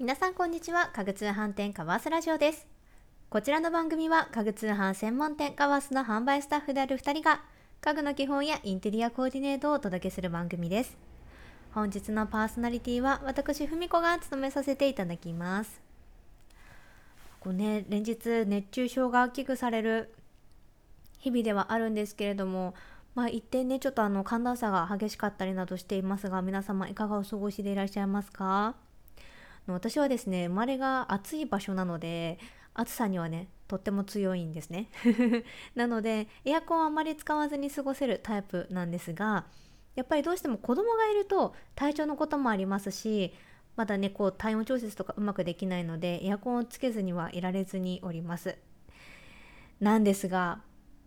皆さんこんにちは。家具通販店カワースラジオです。こちらの番組は家具通販専門店カワースの販売スタッフである2人が家具の基本やインテリアコーディネートをお届けする番組です。本日のパーソナリティは私ふみこが務めさせていただきます。こうね連日熱中症が危惧される日々ではあるんですけれどもまあ、一点ねちょっとあの寒暖差が激しかったりなどしていますが皆様いかがお過ごしでいらっしゃいますか？私はですね生まれが暑い場所なので暑さにはねとっても強いんですね なのでエアコンはあまり使わずに過ごせるタイプなんですがやっぱりどうしても子供がいると体調のこともありますしまだねこう体温調節とかうまくできないのでエアコンをつけずにはいられずにおりますなんですが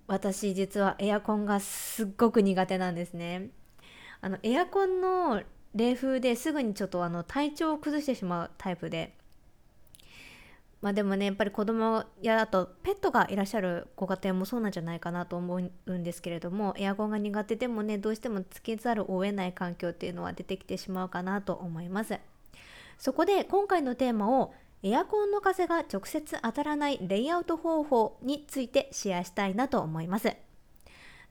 私実はエアコンがすっごく苦手なんですね。あのエアコンの冷風ですぐにちょっとあの体調を崩してしまうタイプで。まあでもねやっぱり子供やあとペットがいらっしゃるご家庭もそうなんじゃないかなと思うんですけれどもエアコンが苦手でもねどうしてもつけざるを得ない環境っていうのは出てきてしまうかなと思います。そこで今回のテーマをエアコンの風が直接当たらないレイアウト方法についてシェアしたいなと思います。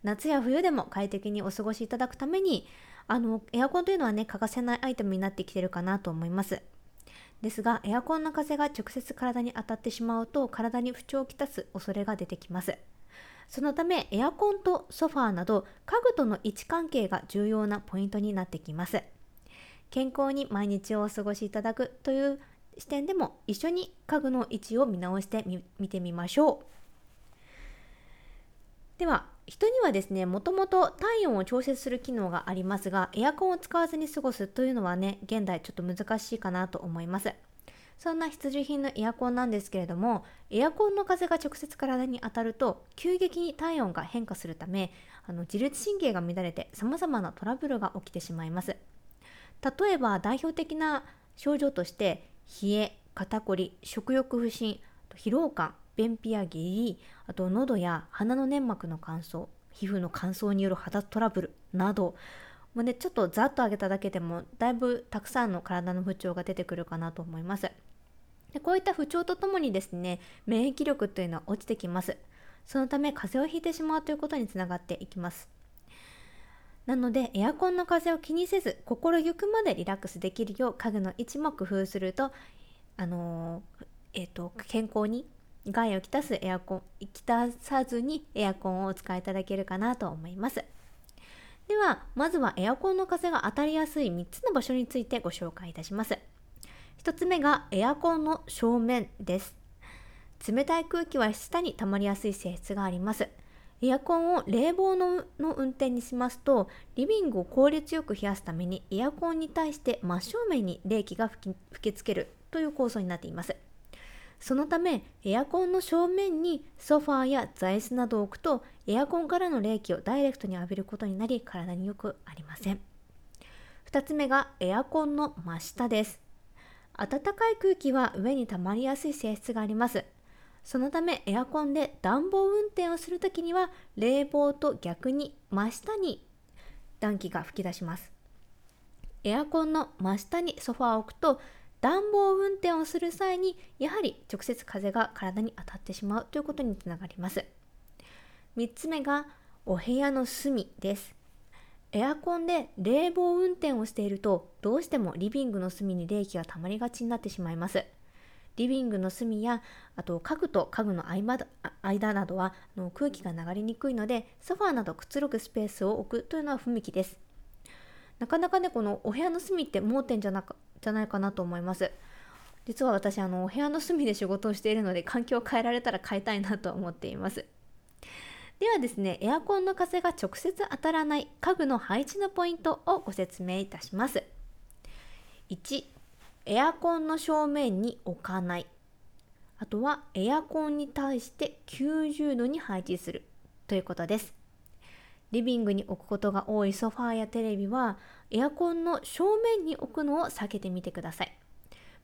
夏や冬でも快適にお過ごしいただくためにあのエアコンというのはね欠かせないアイテムになってきてるかなと思います。ですがエアコンの風が直接体に当たってしまうと体に不調をきたす恐れが出てきます。そのためエアコンとソファーなど家具との位置関係が重要なポイントになってきます。健康に毎日をお過ごしいただくという視点でも一緒に家具の位置を見直してみ見てみましょう。では人にはですねもともと体温を調節する機能がありますがエアコンを使わずに過ごすというのはね現代ちょっと難しいかなと思います。そんな必需品のエアコンなんですけれどもエアコンの風が直接体に当たると急激に体温が変化するためあの自律神経が乱れて様々なトラブルが起きてしまいます。例えば代表的な症状として冷え肩こり食欲不振疲労感便秘や下痢あと喉や鼻の粘膜の乾燥皮膚の乾燥による肌トラブルなどもうねちょっとざっと上げただけでもだいぶたくさんの体の不調が出てくるかなと思います。でこういった不調とともにですね免疫力というのは落ちてきます。そのため風邪をひいてしまうということにつながっていきます。なのでエアコンの風を気にせず心ゆくまでリラックスできるよう家具の位置も工夫するとあのー、えーと、健康に害をきたすエアコンきたさずにエアコンをお使いいただけるかなと思います。ではまずはエアコンの風が当たりやすい3つの場所についてご紹介いたします。1つ目がエアコンの正面です。冷たい空気は下に溜まりやすい性質があります。エアコンを冷房のの運転にしますとリビングを効率よく冷やすためにエアコンに対して真正面に冷気が吹き吹きつけるという構造になっています。そのためエアコンの正面にソファーや座椅子などを置くとエアコンからの冷気をダイレクトに浴びることになり体によくありません。2つ目がエアコンの真下です。暖かい空気は上に溜まりやすい性質があります。そのためエアコンで暖房運転をするときには冷房と逆に真下に暖気が吹き出します。エアコンの真下にソファーを置くと暖房運転をする際にやはり直接風が体に当たってしまうということにつながります。3つ目がお部屋の隅です。エアコンで冷房運転をしているとどうしてもリビングの隅に冷気が溜まりがちになってしまいます。リビングの隅やあと家具と家具の間間などはの空気が流れにくいのでソファーなどくつろぐスペースを置くというのは不向きです。なかなかねこのお部屋の隅って盲点じゃなかじゃないかなと思います。実は私あのお部屋の隅で仕事をしているので環境を変えられたら変えたいなと思っています。ではですねエアコンの風が直接当たらない家具の配置のポイントをご説明いたします。1エアコンの正面に置かない。あとはエアコンに対して90度に配置する。ということです。リビングに置くことが多いソファーやテレビはエアコンの正面に置くのを避けてみてください。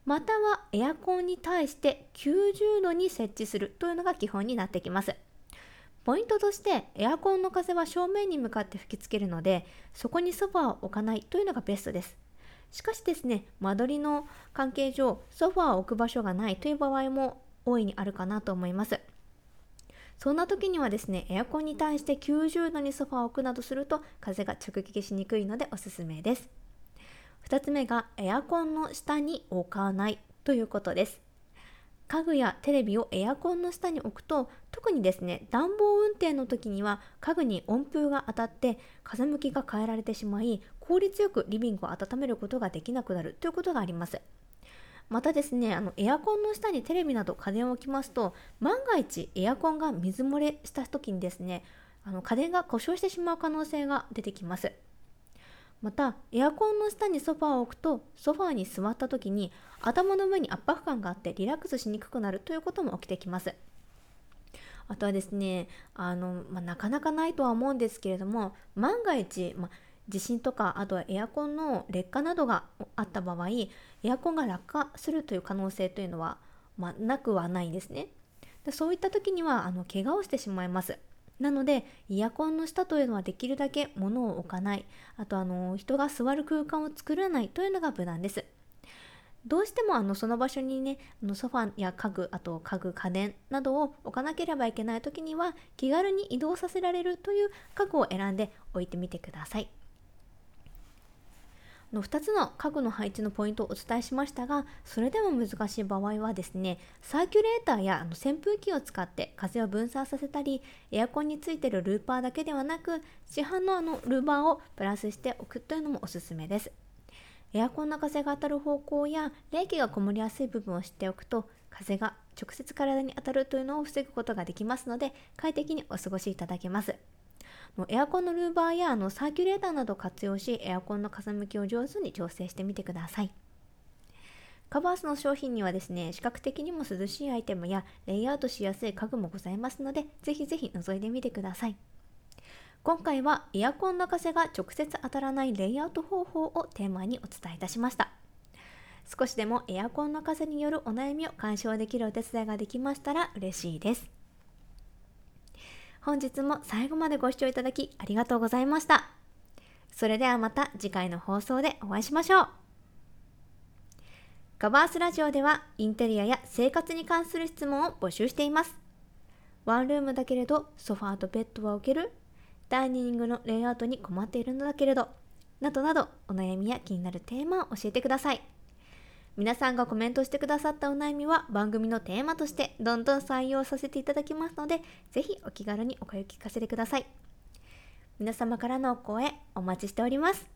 またはエアコンに対して90度に設置するというのが基本になってきます。ポイントとしてエアコンの風は正面に向かって吹きつけるのでそこにソファーを置かないというのがベストです。しかしですね間取りの関係上ソファーを置く場所がないという場合も大いにあるかなと思います。そんな時にはですねエアコンに対して90度にソファーを置くなどすると風が直撃しにくいのでおすすめです。2つ目がエアコンの下に置かないということです。家具やテレビをエアコンの下に置くと特にですね暖房運転の時には家具に温風が当たって風向きが変えられてしまい効率よくリビングを温めることができなくなるということがあります。またですねあのエアコンの下にテレビなど家電を置きますと万が一エアコンが水漏れした時にですねあの家電が故障してしまう可能性が出てきます。またエアコンの下にソファーを置くとソファーに座った時に頭の上に圧迫感があってリラックスしにくくなるということも起きてきます。あとはですねあの、まあ、なかなかないとは思うんですけれども万が一、まあ、地震とかあとはエアコンの劣化などがあった場合エアコンが落下するという可能性というのは、まあ、なくはないんですね。でそういった時にはあの怪我をしてしまいます。なのでイヤコンの下というのはできるだけ物を置かない。あとあの人が座る空間を作らないというのが無難です。どうしてもあのその場所にねあのソファや家具あと家具家電などを置かなければいけない時には気軽に移動させられるという家具を選んで置いてみてください。の2つの家具の配置のポイントをお伝えしましたがそれでも難しい場合はですねサーキュレーターやあの扇風機を使って風を分散させたりエアコンについてるルーパーだけではなく市販のあのルーバーをプラスしておくというのもおすすめです。エアコンの風が当たる方向や冷気がこもりやすい部分を知っておくと風が直接体に当たるというのを防ぐことができますので快適にお過ごしいただけます。エアコンのルーバーやあのサーキュレーターなどを活用しエアコンの風向きを上手に調整してみてください。カバースの商品にはですね視覚的にも涼しいアイテムやレイアウトしやすい家具もございますのでぜひぜひ覗いてみてください。今回はエアコンの風が直接当たらないレイアウト方法をテーマにお伝えいたしました。少しでもエアコンの風によるお悩みを解消できるお手伝いができましたら嬉しいです。本日も最後までご視聴いただきありがとうございました。それではまた次回の放送でお会いしましょう。ガバースラジオではインテリアや生活に関する質問を募集しています。ワンルームだけれどソファーとベッドは置けるダイニングのレイアウトに困っているのだけれどなどなどお悩みや気になるテーマを教えてください。皆さんがコメントしてくださったお悩みは番組のテーマとしてどんどん採用させていただきますので、ぜひお気軽にお声を聞かせてください。皆様からのお声お待ちしております。